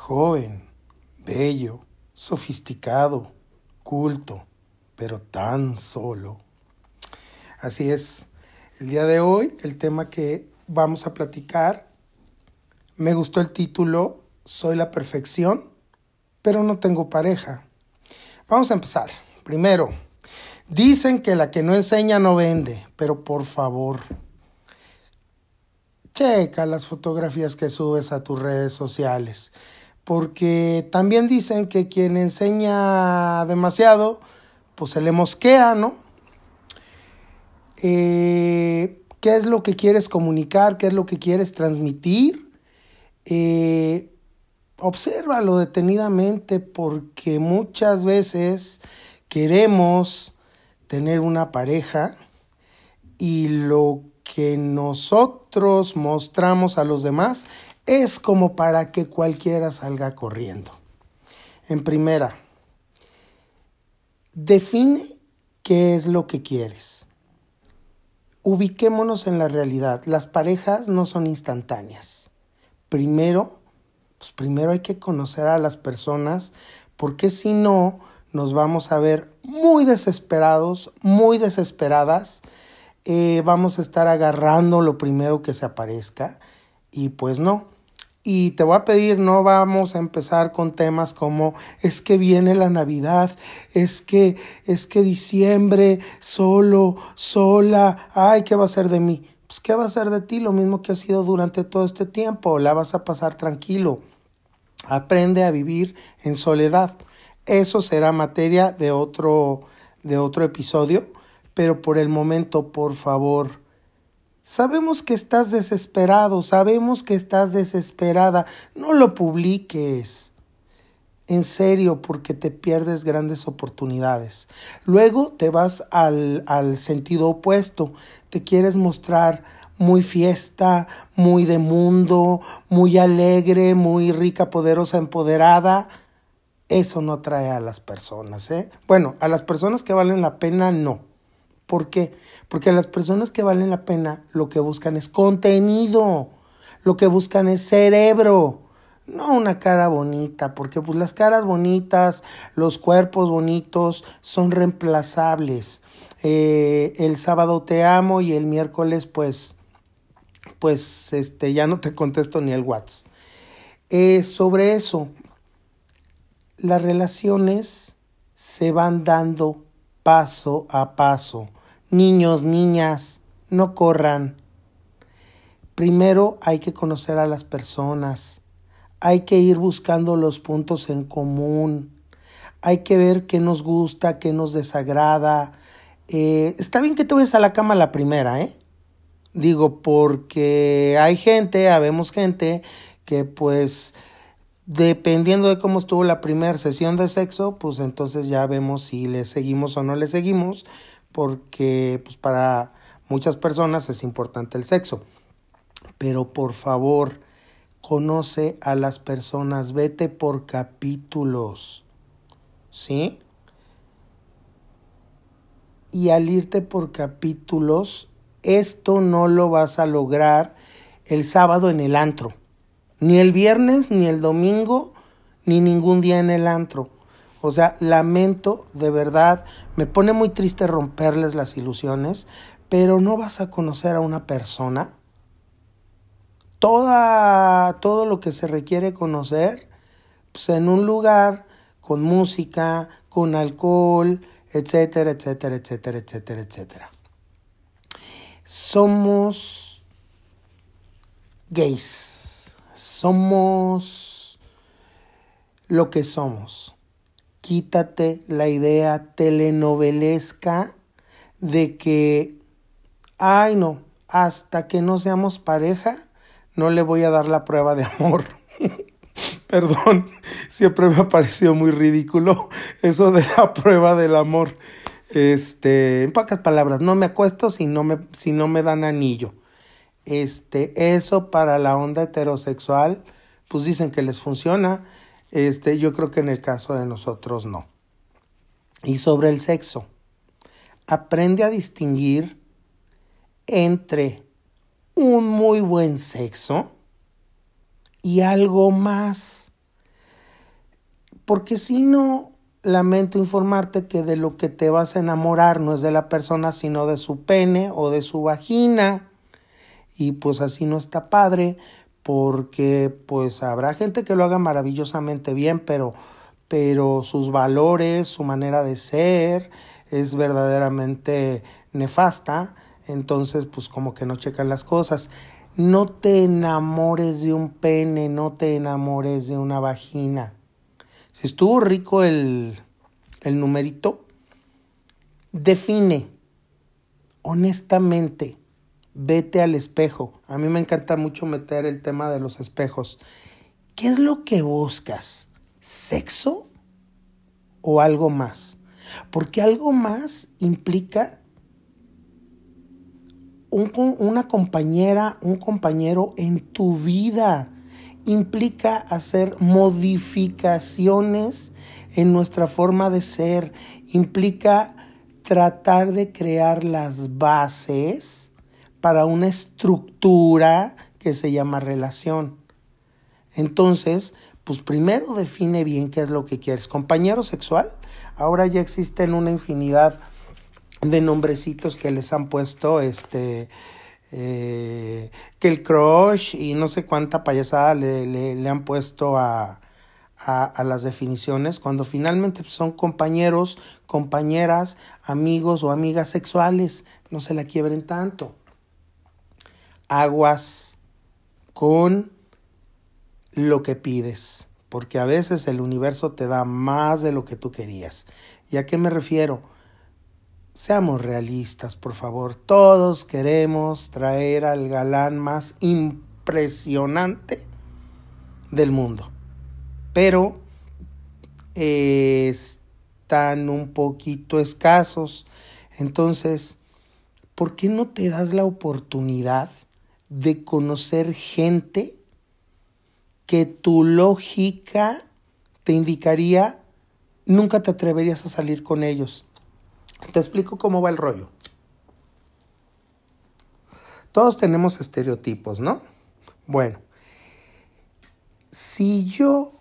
joven, bello, sofisticado, culto, pero tan solo. Así es, el día de hoy el tema que vamos a platicar, me gustó el título, Soy la perfección, pero no tengo pareja. Vamos a empezar. Primero, dicen que la que no enseña no vende, pero por favor, checa las fotografías que subes a tus redes sociales, porque también dicen que quien enseña demasiado, pues se le mosquea, ¿no? Eh, ¿Qué es lo que quieres comunicar? ¿Qué es lo que quieres transmitir? Eh, obsérvalo detenidamente porque muchas veces queremos tener una pareja y lo que nosotros mostramos a los demás es como para que cualquiera salga corriendo. En primera, define qué es lo que quieres. Ubiquémonos en la realidad. Las parejas no son instantáneas. Primero, pues primero hay que conocer a las personas porque si no nos vamos a ver muy desesperados, muy desesperadas. Eh, vamos a estar agarrando lo primero que se aparezca y pues no. Y te voy a pedir, no vamos a empezar con temas como es que viene la Navidad, es que es que diciembre solo, sola, ay, ¿qué va a ser de mí? Pues qué va a ser de ti, lo mismo que ha sido durante todo este tiempo, la vas a pasar tranquilo. Aprende a vivir en soledad. Eso será materia de otro de otro episodio, pero por el momento, por favor, Sabemos que estás desesperado, sabemos que estás desesperada. No lo publiques. En serio, porque te pierdes grandes oportunidades. Luego te vas al, al sentido opuesto. Te quieres mostrar muy fiesta, muy de mundo, muy alegre, muy rica, poderosa, empoderada. Eso no atrae a las personas, ¿eh? Bueno, a las personas que valen la pena no. ¿Por qué? Porque las personas que valen la pena lo que buscan es contenido, lo que buscan es cerebro, no una cara bonita, porque pues las caras bonitas, los cuerpos bonitos son reemplazables. Eh, el sábado te amo y el miércoles pues pues este ya no te contesto ni el WhatsApp. Eh, sobre eso, las relaciones se van dando paso a paso. Niños, niñas, no corran. Primero hay que conocer a las personas, hay que ir buscando los puntos en común, hay que ver qué nos gusta, qué nos desagrada. Eh, está bien que te vayas a la cama la primera, ¿eh? Digo, porque hay gente, habemos gente que pues dependiendo de cómo estuvo la primera sesión de sexo, pues entonces ya vemos si le seguimos o no le seguimos, porque pues, para muchas personas es importante el sexo. Pero por favor, conoce a las personas, vete por capítulos, ¿sí? Y al irte por capítulos, esto no lo vas a lograr el sábado en el antro, ni el viernes, ni el domingo, ni ningún día en el antro. O sea, lamento de verdad, me pone muy triste romperles las ilusiones, pero no vas a conocer a una persona. Toda, todo lo que se requiere conocer, pues en un lugar con música, con alcohol, etcétera, etcétera, etcétera, etcétera, etcétera. Somos gays, somos lo que somos quítate la idea telenovelesca de que, ay no, hasta que no seamos pareja, no le voy a dar la prueba de amor. Perdón, siempre me ha parecido muy ridículo eso de la prueba del amor. Este, en pocas palabras, no me acuesto si no me, si no me dan anillo. Este, eso para la onda heterosexual, pues dicen que les funciona. Este, yo creo que en el caso de nosotros no. Y sobre el sexo, aprende a distinguir entre un muy buen sexo y algo más. porque si no, lamento informarte que de lo que te vas a enamorar no es de la persona, sino de su pene o de su vagina. Y pues así no está padre, porque pues habrá gente que lo haga maravillosamente bien, pero, pero sus valores, su manera de ser es verdaderamente nefasta. Entonces, pues como que no checan las cosas. No te enamores de un pene, no te enamores de una vagina. Si estuvo rico el, el numerito, define honestamente, vete al espejo. A mí me encanta mucho meter el tema de los espejos. ¿Qué es lo que buscas? ¿Sexo o algo más? Porque algo más implica una compañera, un compañero en tu vida. Implica hacer modificaciones en nuestra forma de ser. Implica tratar de crear las bases para una estructura que se llama relación. Entonces, pues primero define bien qué es lo que quieres. Compañero sexual, ahora ya existen una infinidad de nombrecitos que les han puesto, este, eh, que el crush y no sé cuánta payasada le, le, han puesto a, a, a, las definiciones, cuando finalmente son compañeros, compañeras, amigos o amigas sexuales, no se la quiebren tanto. Aguas con lo que pides, porque a veces el universo te da más de lo que tú querías. ¿Y a qué me refiero? Seamos realistas, por favor. Todos queremos traer al galán más impresionante del mundo. Pero están un poquito escasos. Entonces, ¿por qué no te das la oportunidad de conocer gente que tu lógica te indicaría nunca te atreverías a salir con ellos? Te explico cómo va el rollo. Todos tenemos estereotipos, ¿no? Bueno, si yo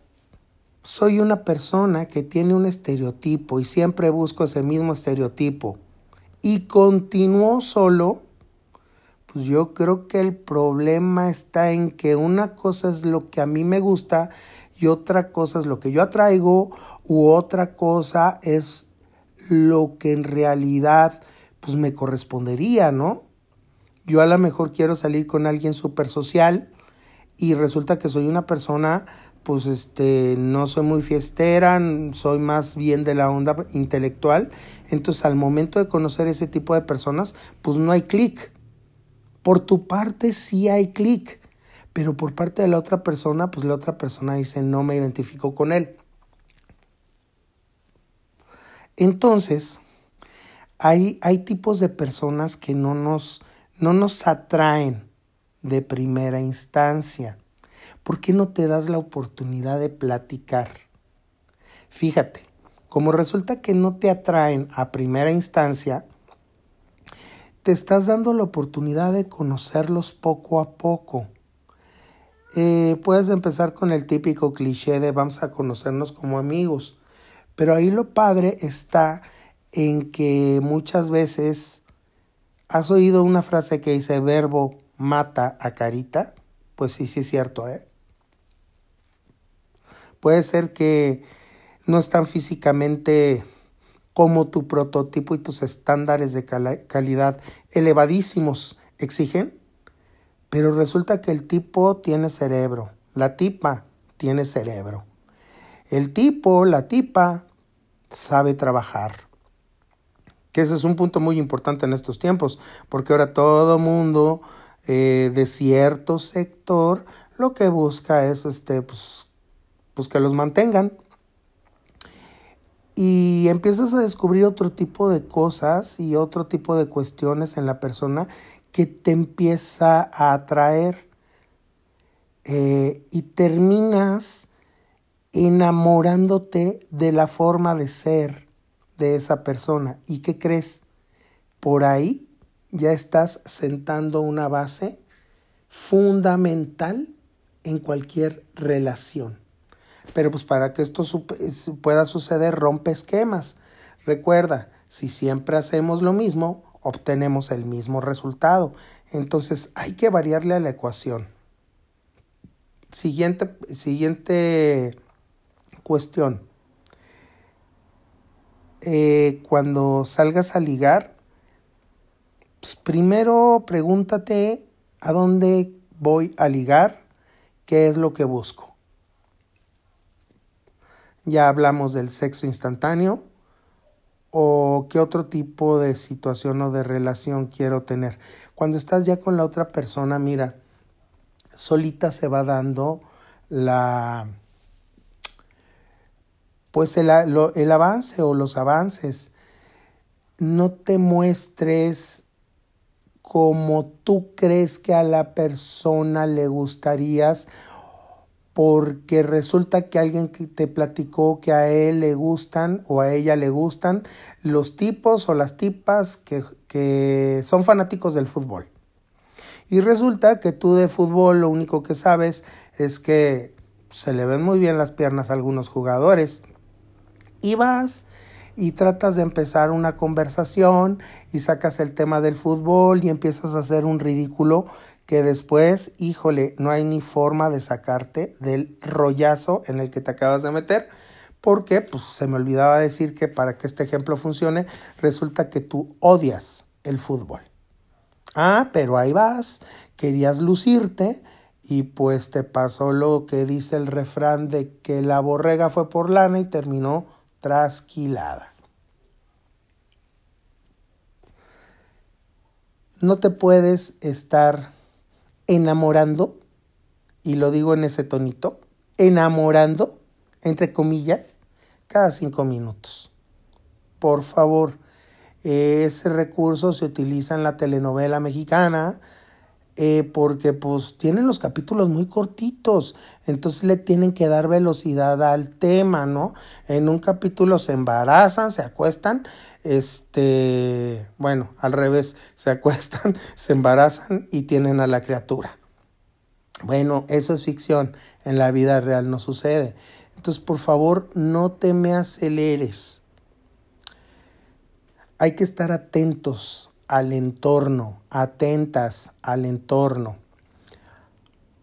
soy una persona que tiene un estereotipo y siempre busco ese mismo estereotipo y continúo solo, pues yo creo que el problema está en que una cosa es lo que a mí me gusta y otra cosa es lo que yo atraigo u otra cosa es lo que en realidad pues me correspondería, ¿no? Yo a lo mejor quiero salir con alguien súper social y resulta que soy una persona pues este no soy muy fiestera, soy más bien de la onda intelectual, entonces al momento de conocer ese tipo de personas, pues no hay clic. Por tu parte sí hay clic, pero por parte de la otra persona, pues la otra persona dice no me identifico con él. Entonces, hay, hay tipos de personas que no nos, no nos atraen de primera instancia. ¿Por qué no te das la oportunidad de platicar? Fíjate, como resulta que no te atraen a primera instancia, te estás dando la oportunidad de conocerlos poco a poco. Eh, puedes empezar con el típico cliché de vamos a conocernos como amigos. Pero ahí lo padre está en que muchas veces has oído una frase que dice verbo mata a carita. Pues sí, sí es cierto, ¿eh? Puede ser que no están físicamente como tu prototipo y tus estándares de calidad elevadísimos exigen, pero resulta que el tipo tiene cerebro, la tipa tiene cerebro. El tipo, la tipa, sabe trabajar. Que ese es un punto muy importante en estos tiempos, porque ahora todo mundo eh, de cierto sector lo que busca es este, pues, pues que los mantengan. Y empiezas a descubrir otro tipo de cosas y otro tipo de cuestiones en la persona que te empieza a atraer. Eh, y terminas enamorándote de la forma de ser de esa persona. ¿Y qué crees? Por ahí ya estás sentando una base fundamental en cualquier relación. Pero pues para que esto pueda suceder, rompe esquemas. Recuerda, si siempre hacemos lo mismo, obtenemos el mismo resultado. Entonces hay que variarle a la ecuación. Siguiente, siguiente cuestión. Eh, cuando salgas a ligar, pues primero pregúntate a dónde voy a ligar, qué es lo que busco. Ya hablamos del sexo instantáneo o qué otro tipo de situación o de relación quiero tener. Cuando estás ya con la otra persona, mira, solita se va dando la pues el, el avance o los avances. No te muestres como tú crees que a la persona le gustarías porque resulta que alguien te platicó que a él le gustan o a ella le gustan los tipos o las tipas que, que son fanáticos del fútbol. Y resulta que tú de fútbol lo único que sabes es que se le ven muy bien las piernas a algunos jugadores y vas y tratas de empezar una conversación y sacas el tema del fútbol y empiezas a hacer un ridículo que después, híjole, no hay ni forma de sacarte del rollazo en el que te acabas de meter, porque pues se me olvidaba decir que para que este ejemplo funcione, resulta que tú odias el fútbol. Ah, pero ahí vas, querías lucirte y pues te pasó lo que dice el refrán de que la borrega fue por lana y terminó trasquilada. No te puedes estar enamorando, y lo digo en ese tonito, enamorando, entre comillas, cada cinco minutos. Por favor, ese recurso se utiliza en la telenovela mexicana, eh, porque pues tienen los capítulos muy cortitos, entonces le tienen que dar velocidad al tema, ¿no? En un capítulo se embarazan, se acuestan, este, bueno, al revés, se acuestan, se embarazan y tienen a la criatura. Bueno, eso es ficción, en la vida real no sucede. Entonces, por favor, no te me aceleres. Hay que estar atentos al entorno, atentas al entorno.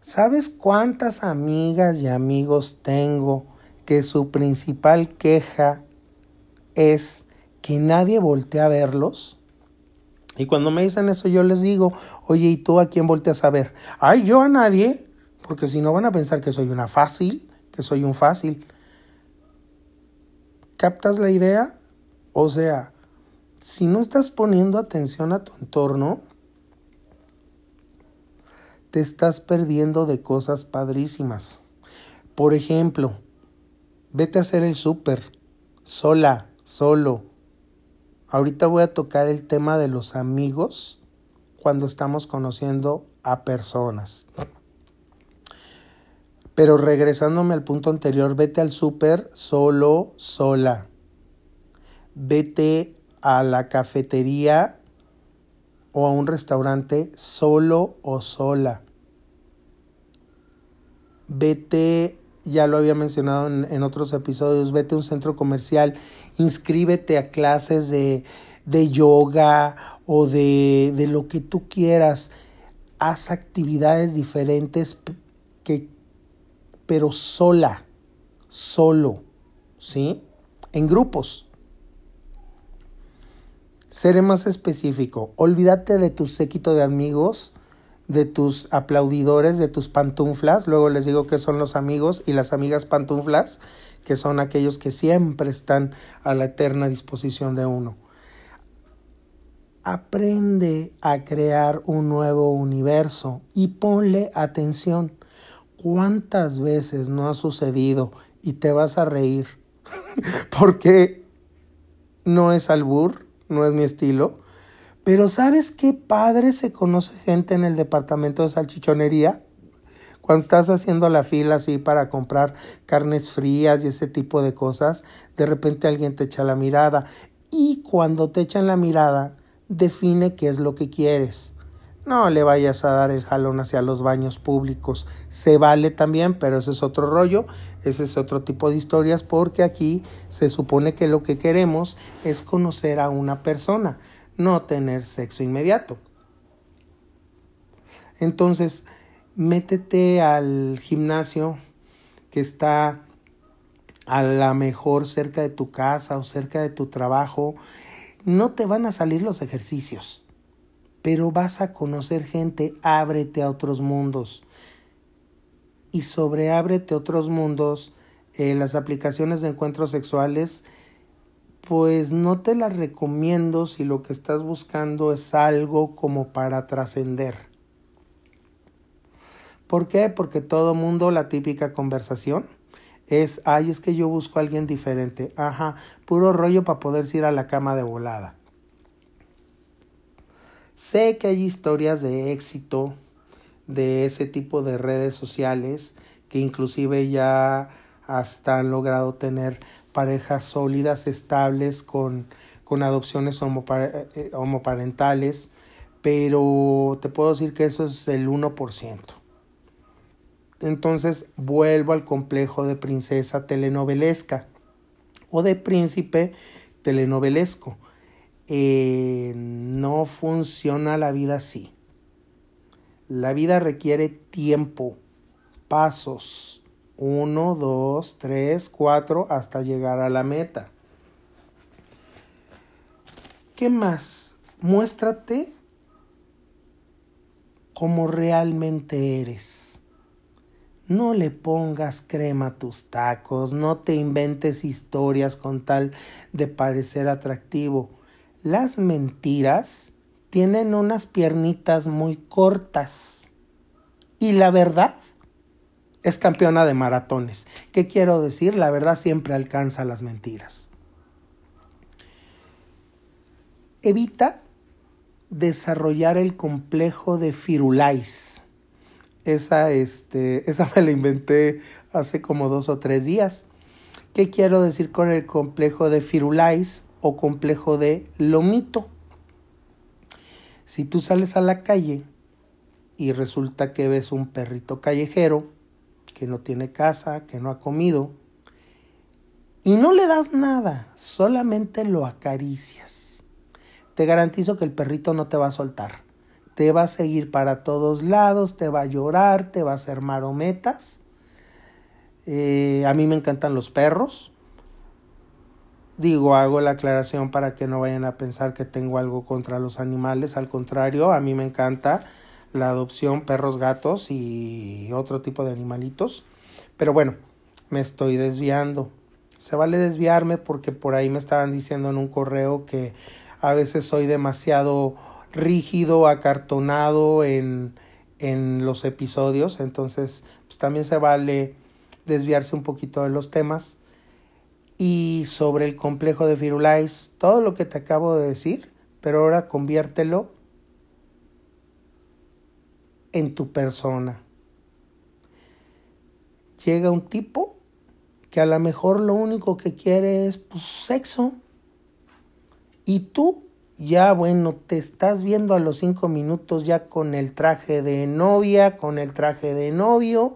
¿Sabes cuántas amigas y amigos tengo que su principal queja es que nadie voltea a verlos? Y cuando me dicen eso yo les digo, oye, ¿y tú a quién volteas a ver? Ay, yo a nadie, porque si no van a pensar que soy una fácil, que soy un fácil. ¿Captas la idea? O sea, si no estás poniendo atención a tu entorno, te estás perdiendo de cosas padrísimas. Por ejemplo, vete a hacer el súper, sola, solo. Ahorita voy a tocar el tema de los amigos cuando estamos conociendo a personas. Pero regresándome al punto anterior, vete al súper solo, sola. Vete a la cafetería o a un restaurante solo o sola. Vete, ya lo había mencionado en, otros episodios, vete a un centro comercial, inscríbete a clases de, de yoga o de, de lo que tú quieras. Haz actividades diferentes que, pero sola, solo, ¿sí? En grupos. Seré más específico. Olvídate de tu séquito de amigos, de tus aplaudidores, de tus pantuflas. Luego les digo que son los amigos y las amigas pantuflas, que son aquellos que siempre están a la eterna disposición de uno. Aprende a crear un nuevo universo y ponle atención. ¿Cuántas veces no ha sucedido y te vas a reír? Porque no es albur, no es mi estilo. Pero ¿sabes qué padre se conoce gente en el departamento de salchichonería? Cuando estás haciendo la fila así para comprar carnes frías y ese tipo de cosas, de repente alguien te echa la mirada. Y cuando te echan la mirada, define qué es lo que quieres. No le vayas a dar el jalón hacia los baños públicos. Se vale también, pero ese es otro rollo, ese es otro tipo de historias, porque aquí se supone que lo que queremos es conocer a una persona, no tener sexo inmediato. Entonces, métete al gimnasio que está a la mejor cerca de tu casa o cerca de tu trabajo. No te van a salir los ejercicios pero vas a conocer gente, ábrete a otros mundos. Y sobre ábrete a otros mundos, eh, las aplicaciones de encuentros sexuales, pues no te las recomiendo si lo que estás buscando es algo como para trascender. ¿Por qué? Porque todo mundo, la típica conversación es, ay, es que yo busco a alguien diferente. Ajá, puro rollo para poder ir a la cama de volada. Sé que hay historias de éxito de ese tipo de redes sociales que inclusive ya hasta han logrado tener parejas sólidas, estables, con, con adopciones eh, eh, homoparentales, pero te puedo decir que eso es el 1%. Entonces vuelvo al complejo de princesa telenovelesca o de príncipe telenovelesco. Eh, no funciona la vida así. La vida requiere tiempo, pasos, uno, dos, tres, cuatro, hasta llegar a la meta. ¿Qué más? Muéstrate como realmente eres. No le pongas crema a tus tacos, no te inventes historias con tal de parecer atractivo. Las mentiras tienen unas piernitas muy cortas. Y la verdad es campeona de maratones. ¿Qué quiero decir? La verdad siempre alcanza las mentiras. Evita desarrollar el complejo de Firulais. Esa, este, esa me la inventé hace como dos o tres días. ¿Qué quiero decir con el complejo de Firulais? O complejo de lomito. Si tú sales a la calle y resulta que ves un perrito callejero que no tiene casa, que no ha comido, y no le das nada, solamente lo acaricias. Te garantizo que el perrito no te va a soltar. Te va a seguir para todos lados, te va a llorar, te va a hacer marometas. Eh, a mí me encantan los perros, Digo, hago la aclaración para que no vayan a pensar que tengo algo contra los animales, al contrario, a mí me encanta la adopción perros, gatos y otro tipo de animalitos. Pero bueno, me estoy desviando. Se vale desviarme porque por ahí me estaban diciendo en un correo que a veces soy demasiado rígido, acartonado en, en los episodios, entonces pues también se vale desviarse un poquito de los temas y sobre el complejo de Firulais, todo lo que te acabo de decir, pero ahora conviértelo en tu persona. Llega un tipo que a lo mejor lo único que quiere es pues, sexo. Y tú ya, bueno, te estás viendo a los cinco minutos ya con el traje de novia, con el traje de novio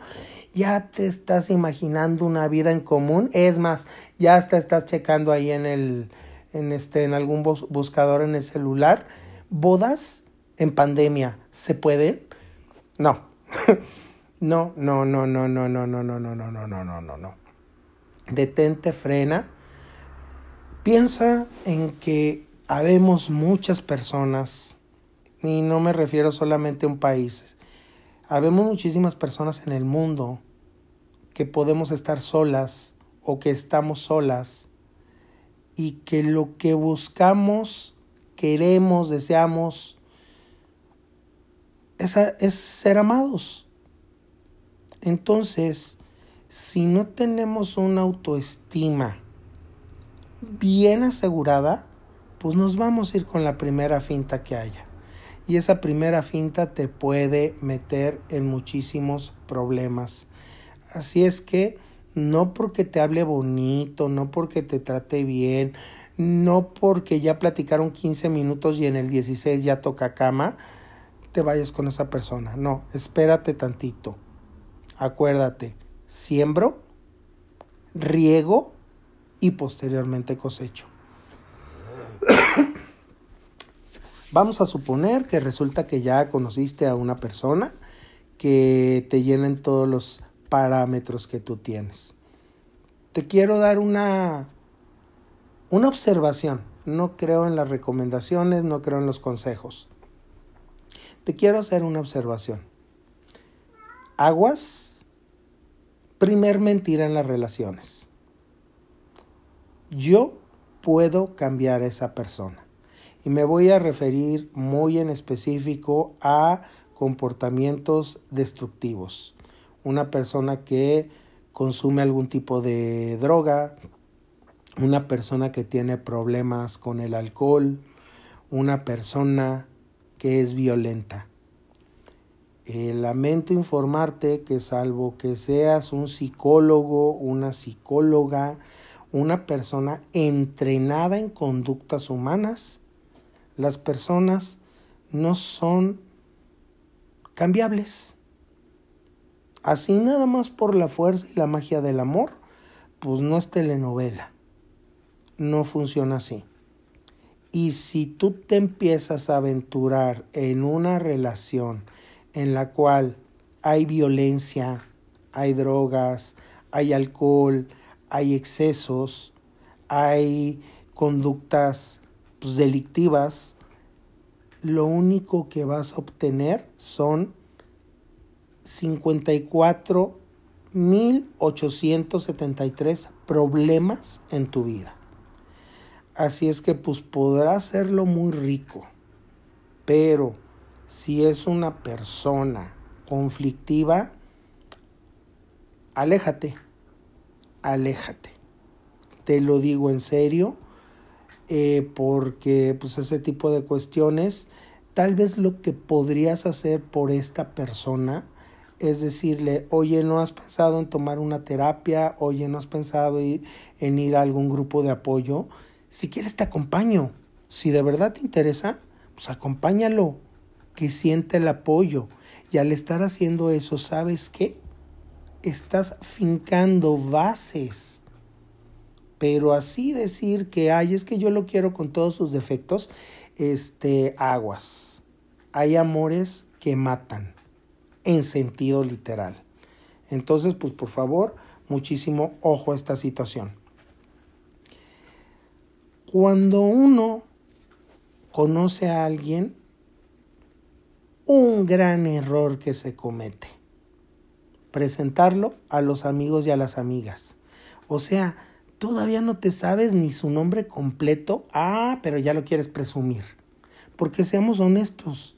ya te estás imaginando una vida en común. Es más, ya hasta estás checando ahí en el, en este, en algún buscador en el celular. Bodas en pandemia, ¿se pueden? No. no, no, no, no, no, no, no, no, no, no, no, no, no, no, no. Detente, frena. Piensa en que habemos muchas personas, y no me refiero solamente a un país, Habemos muchísimas personas en el mundo que podemos estar solas o que estamos solas y que lo que buscamos, queremos, deseamos, es, es ser amados. Entonces, si no tenemos una autoestima bien asegurada, pues nos vamos a ir con la primera finta que haya y esa primera finta te puede meter en muchísimos problemas. Así es que no porque te hable bonito, no porque te trate bien, no porque ya platicaron 15 minutos y en el 16 ya toca cama, te vayas con esa persona. No, espérate tantito. Acuérdate, siembro, riego y posteriormente cosecho. Vamos a suponer que resulta que ya conociste a una persona que te llenen todos los parámetros que tú tienes. Te quiero dar una, una observación. No creo en las recomendaciones, no creo en los consejos. Te quiero hacer una observación. Aguas, primer mentira en las relaciones. Yo puedo cambiar a esa persona. Y me voy a referir muy en específico a comportamientos destructivos. Una persona que consume algún tipo de droga, una persona que tiene problemas con el alcohol, una persona que es violenta. Eh, lamento informarte que salvo que seas un psicólogo, una psicóloga, una persona entrenada en conductas humanas, las personas no son cambiables. Así nada más por la fuerza y la magia del amor, pues no es telenovela. No funciona así. Y si tú te empiezas a aventurar en una relación en la cual hay violencia, hay drogas, hay alcohol, hay excesos, hay conductas pues, delictivas, lo único que vas a obtener son 54.873 problemas en tu vida. Así es que pues podrás hacerlo muy rico, pero si es una persona conflictiva, aléjate, aléjate. Te lo digo en serio eh, porque pues ese tipo de cuestiones, tal vez lo que podrías hacer por esta persona es decirle, oye, ¿no has pensado en tomar una terapia? Oye, ¿no has pensado en ir a algún grupo de apoyo? Si quieres te acompaño. Si de verdad te interesa, pues acompáñalo, que siente el apoyo. Y al estar haciendo eso, ¿sabes qué? Estás fincando bases pero así decir que, ay, es que yo lo quiero con todos sus defectos, este, aguas. Hay amores que matan, en sentido literal. Entonces, pues por favor, muchísimo ojo a esta situación. Cuando uno conoce a alguien, un gran error que se comete, presentarlo a los amigos y a las amigas. O sea, todavía no te sabes ni su nombre completo, ah, pero ya lo quieres presumir. Porque seamos honestos,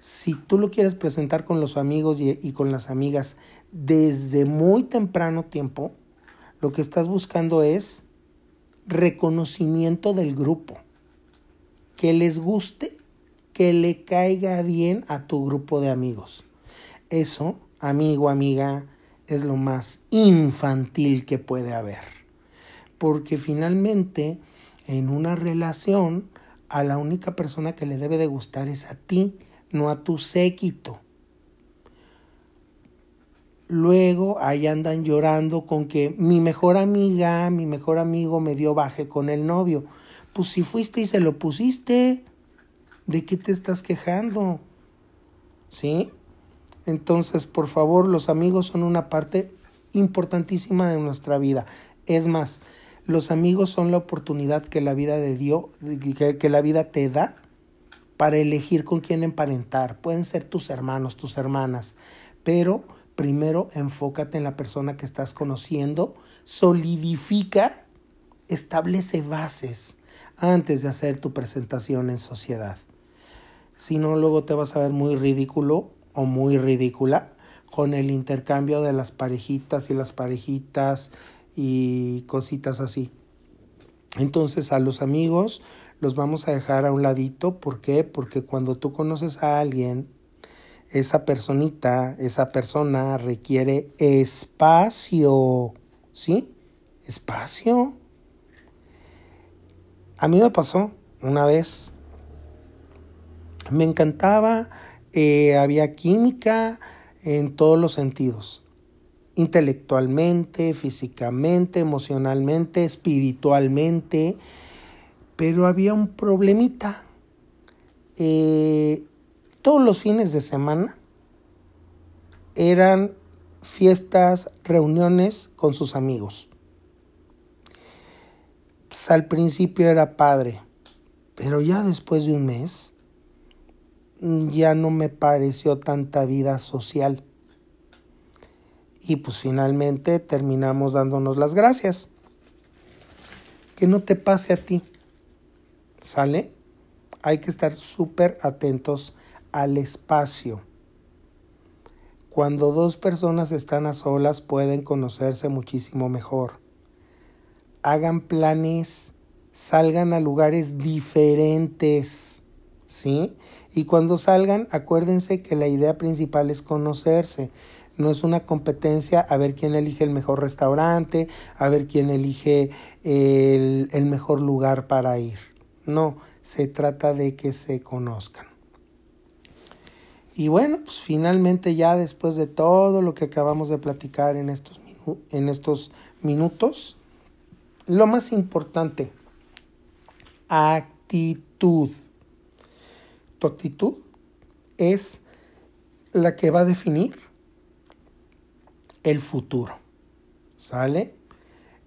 si tú lo quieres presentar con los amigos y, con las amigas desde muy temprano tiempo, lo que estás buscando es reconocimiento del grupo, que les guste, que le caiga bien a tu grupo de amigos. Eso, amigo, amiga, es lo más infantil que puede haber porque finalmente en una relación a la única persona que le debe de gustar es a ti, no a tu séquito. Luego ahí andan llorando con que mi mejor amiga, mi mejor amigo me dio baje con el novio. Pues si fuiste y se lo pusiste, ¿de qué te estás quejando? ¿Sí? Entonces, por favor, los amigos son una parte importantísima de nuestra vida. Es más, los amigos son la oportunidad que la vida de Dios, que, la vida te da para elegir con quién emparentar. Pueden ser tus hermanos, tus hermanas, pero primero enfócate en la persona que estás conociendo, solidifica, establece bases antes de hacer tu presentación en sociedad. Si no, luego te vas a ver muy ridículo o muy ridícula con el intercambio de las parejitas y las parejitas y cositas así. Entonces a los amigos los vamos a dejar a un ladito. ¿Por qué? Porque cuando tú conoces a alguien, esa personita, esa persona requiere espacio. ¿Sí? Espacio. A mí me pasó una vez. Me encantaba Eh, había química en todos los sentidos, intelectualmente, físicamente, emocionalmente, espiritualmente, pero había un problemita. Eh, todos los fines de semana eran fiestas, reuniones con sus amigos. Pues, al principio era padre, pero ya después de un mes ya no me pareció tanta vida social. Y pues finalmente terminamos dándonos las gracias. Que no te pase a ti. ¿Sale? Hay que estar súper atentos al espacio. Cuando dos personas están a solas pueden conocerse muchísimo mejor. Hagan planes, salgan a lugares diferentes, ¿sí? Y cuando salgan, acuérdense que la idea principal es conocerse. No es una competencia a ver quién elige el mejor restaurante, a ver quién elige el, el mejor lugar para ir. No, se trata de que se conozcan. Y bueno, pues finalmente ya después de todo lo que acabamos de platicar en estos, en estos minutos, lo más importante, actitud. Tu actitud es la que va a definir el futuro. ¿Sale?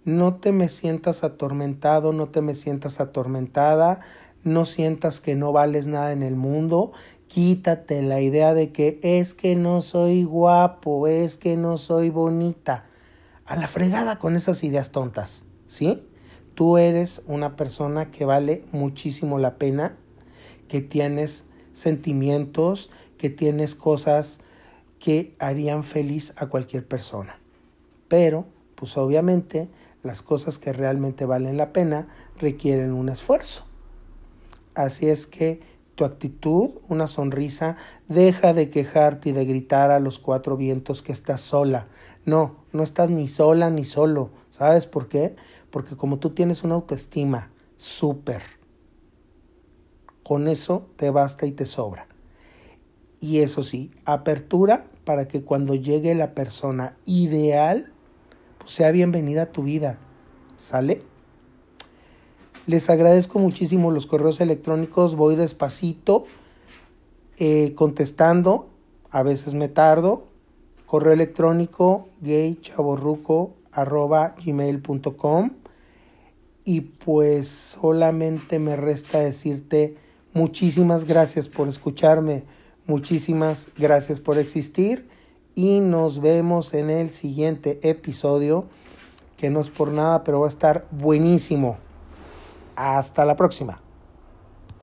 No te me sientas atormentado, no te me sientas atormentada, no sientas que no vales nada en el mundo, quítate la idea de que es que no soy guapo, es que no soy bonita. A la fregada con esas ideas tontas, ¿sí? Tú eres una persona que vale muchísimo la pena que tienes sentimientos, que tienes cosas que harían feliz a cualquier persona. Pero, pues obviamente, las cosas que realmente valen la pena requieren un esfuerzo. Así es que tu actitud, una sonrisa, deja de quejarte y de gritar a los cuatro vientos que estás sola. No, no estás ni sola ni solo. ¿Sabes por qué? Porque como tú tienes una autoestima súper con eso te basta y te sobra. Y eso sí, apertura para que cuando llegue la persona ideal, pues sea bienvenida a tu vida. ¿Sale? Les agradezco muchísimo los correos electrónicos, voy despacito eh, contestando, a veces me tardo. Correo electrónico gmail.com y pues solamente me resta decirte Muchísimas gracias por escucharme, muchísimas gracias por existir y nos vemos en el siguiente episodio que no es por nada, pero va a estar buenísimo. Hasta la próxima.